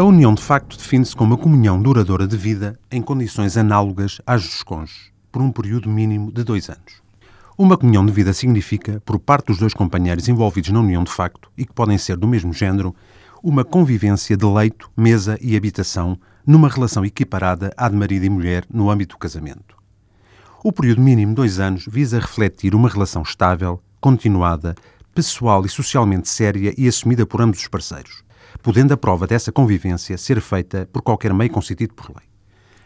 união de facto define-se como uma comunhão duradoura de vida em condições análogas às dos cônjuges, por um período mínimo de dois anos. Uma comunhão de vida significa, por parte dos dois companheiros envolvidos na união de facto e que podem ser do mesmo género, uma convivência de leito, mesa e habitação numa relação equiparada à de marido e mulher no âmbito do casamento. O período mínimo de dois anos visa refletir uma relação estável, continuada, pessoal e socialmente séria e assumida por ambos os parceiros, podendo a prova dessa convivência ser feita por qualquer meio concedido por lei.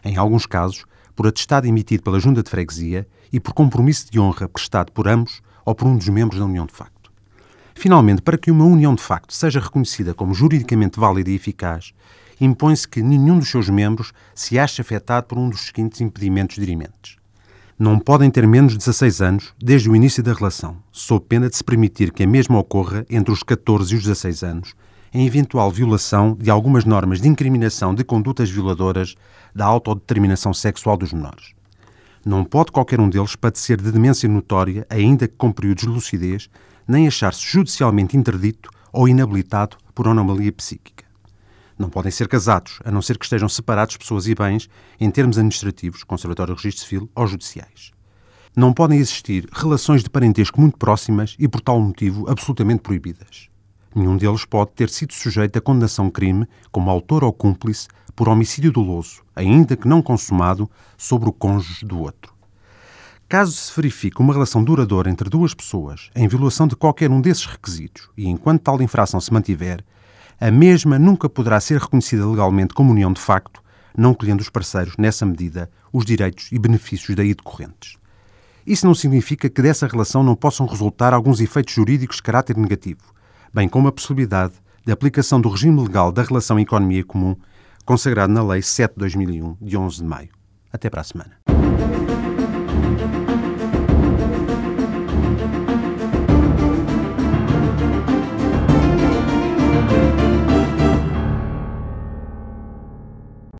Em alguns casos, por atestado emitido pela Junta de Freguesia e por compromisso de honra prestado por ambos ou por um dos membros da União de Facto. Finalmente, para que uma união de facto seja reconhecida como juridicamente válida e eficaz, impõe-se que nenhum dos seus membros se ache afetado por um dos seguintes impedimentos dirimentes. Não podem ter menos de 16 anos desde o início da relação, sob pena de se permitir que a mesma ocorra entre os 14 e os 16 anos, em eventual violação de algumas normas de incriminação de condutas violadoras da autodeterminação sexual dos menores. Não pode qualquer um deles padecer de demência notória, ainda que com períodos de lucidez, nem achar-se judicialmente interdito ou inabilitado por anomalia psíquica. Não podem ser casados, a não ser que estejam separados pessoas e bens em termos administrativos, Conservatório Registro Civil ou judiciais. Não podem existir relações de parentesco muito próximas e, por tal motivo, absolutamente proibidas. Nenhum deles pode ter sido sujeito a condenação crime como autor ou cúmplice por homicídio doloso, ainda que não consumado, sobre o cônjuge do outro. Caso se verifique uma relação duradoura entre duas pessoas em violação de qualquer um desses requisitos e enquanto tal infração se mantiver, a mesma nunca poderá ser reconhecida legalmente como união de facto, não colhendo os parceiros, nessa medida, os direitos e benefícios daí decorrentes. Isso não significa que dessa relação não possam resultar alguns efeitos jurídicos de caráter negativo, bem como a possibilidade de aplicação do regime legal da relação economia comum, consagrado na Lei 7 de 2001, de 11 de maio. Até para a semana.